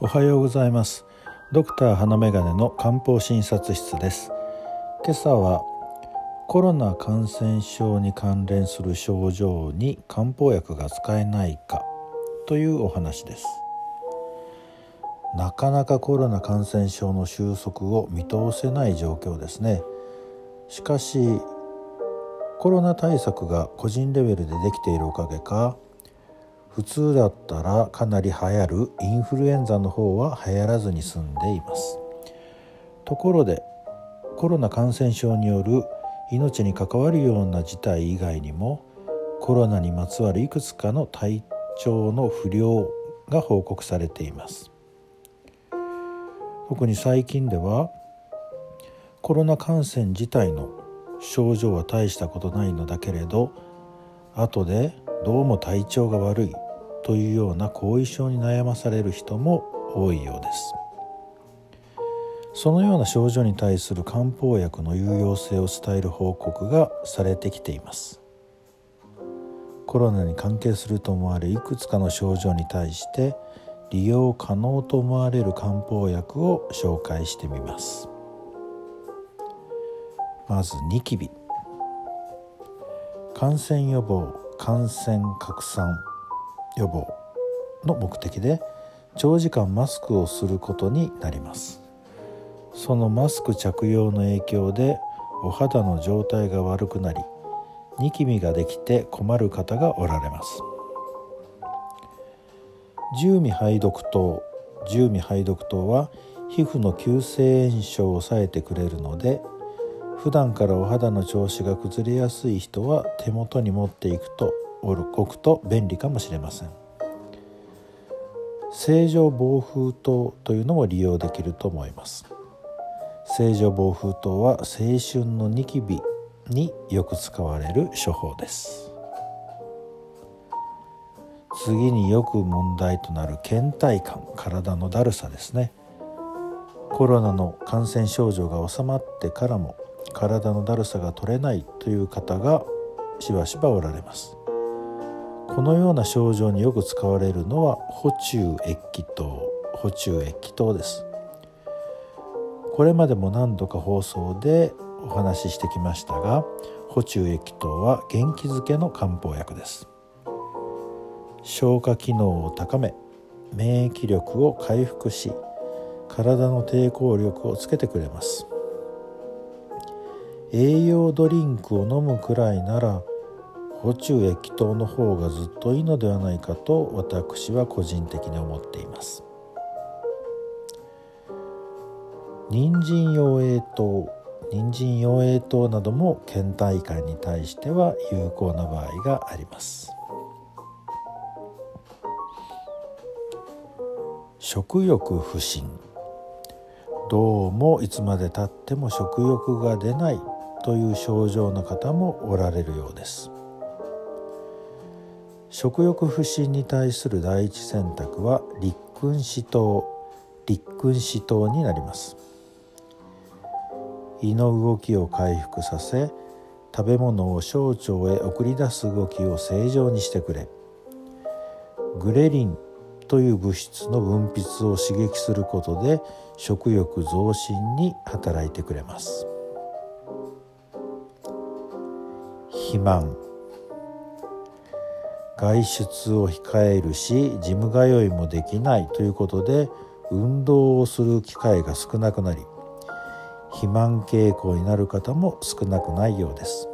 おはようございます。ドクター花眼鏡の漢方診察室です。今朝はコロナ感染症に関連する症状に漢方薬が使えないかというお話です。なかなかコロナ感染症の収束を見通せない状況ですね。しかしコロナ対策が個人レベルでできているおかげか普通だったらかなり流行るインフルエンザの方は流行らずに済んでいます。ところでコロナ感染症による命に関わるような事態以外にもコロナにまつわるいくつかの体調の不良が報告されています。特に最近ではコロナ感染自体の症状は大したことないのだけれど後でどうも体調が悪い。というような後遺症に悩まされる人も多いようです。そのような症状に対する漢方薬の有用性を伝える報告がされてきています。コロナに関係すると思われるいくつかの症状に対して利用可能と思われる漢方薬を紹介してみます。まずニキビ。感染予防感染拡散。予防の目的で長時間マスクをすることになります。そのマスク着用の影響でお肌の状態が悪くなりニキビができて困る方がおられます。十味肺毒糖十味肺毒糖は皮膚の急性炎症を抑えてくれるので普段からお肌の調子が崩れやすい人は手元に持っていくとおくと便利かもしれません。正常防風灯というのも利用できると思います。正常防風灯は青春のニキビによく使われる処方です。次によく問題となる倦怠感体のだるさですね。コロナの感染症状が収まってからも体のだるさが取れないという方がしばしばおられます。このような症状によく使われるのは補中液気糖補中液気糖です。これまでも何度か放送でお話ししてきましたが補中液気糖は元気づけの漢方薬です。消化機能を高め免疫力を回復し体の抵抗力をつけてくれます。栄養ドリンクを飲むくらいなら補中液糖の方がずっといいのではないかと私は個人的に思っています。人参養栄糖人参養栄糖なども倦怠感に対しては有効な場合があります。食欲不振。どうもいつまでたっても食欲が出ないという症状の方もおられるようです。食欲不振に対する第一選択は立君子糖立君子糖になります。胃の動きを回復させ食べ物を小腸へ送り出す動きを正常にしてくれ。グレリンという物質の分泌を刺激することで食欲増進に働いてくれます。肥満外出を控えるしジム通いもできないということで運動をする機会が少なくなり肥満傾向になる方も少なくないようです。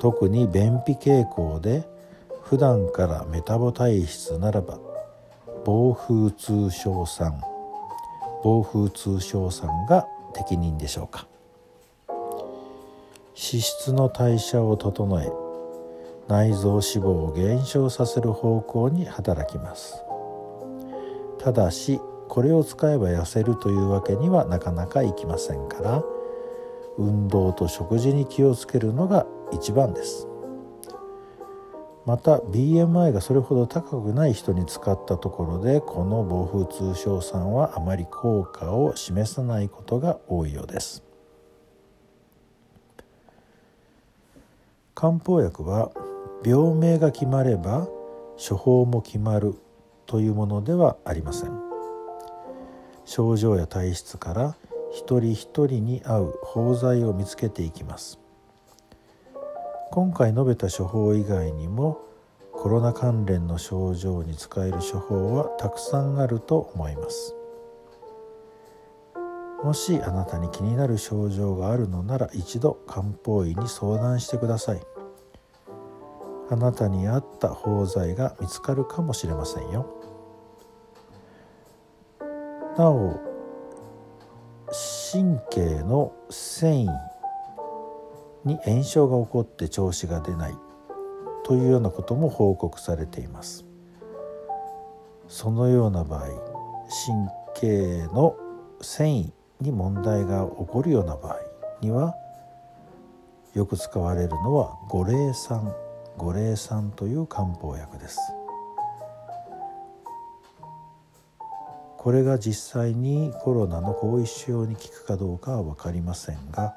特に便秘傾向で普段からメタボ体質ならば暴風通症酸暴風通症酸が適任でしょうか。脂質の代謝を整え内臓脂肪を減少させる方向に働きます。ただしこれを使えば痩せるというわけにはなかなかいきませんから運動と食事に気をつけるのが一番です。また BMI がそれほど高くない人に使ったところでこの暴風通症酸はあまり効果を示さないことが多いようです。漢方薬は病名が決まれば処方も決まるというものではありません。症状や体質から一人一人に合う包剤を見つけていきます。今回述べた処方以外にもコロナ関連の症状に使える処方はたくさんあると思います。もしあなたに気になる症状があるのなら一度漢方医に相談してください。あなたに合った包材が見つかるかもしれませんよ。なお神経の繊維に炎症が起こって調子が出ないというようなことも報告されています。そのような場合神経の繊維に問題が起こるような場合にはよく使われるのは五苓散。五苓散という漢方薬です。これが実際にコロナの後遺症に効くかどうかは分かりませんが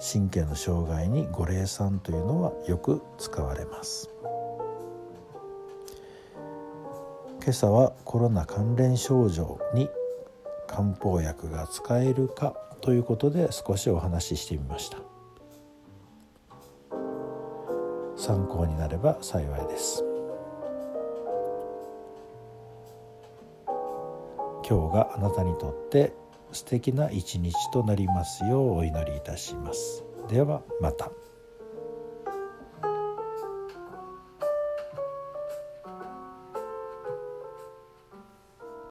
神経の障害に五苓散というのはよく使われます。今朝はコロナ関連症状に漢方薬が使えるかということで少しお話ししてみました。参考になれば幸いです今日があなたにとって素敵な一日となりますようお祈りいたしますではまた。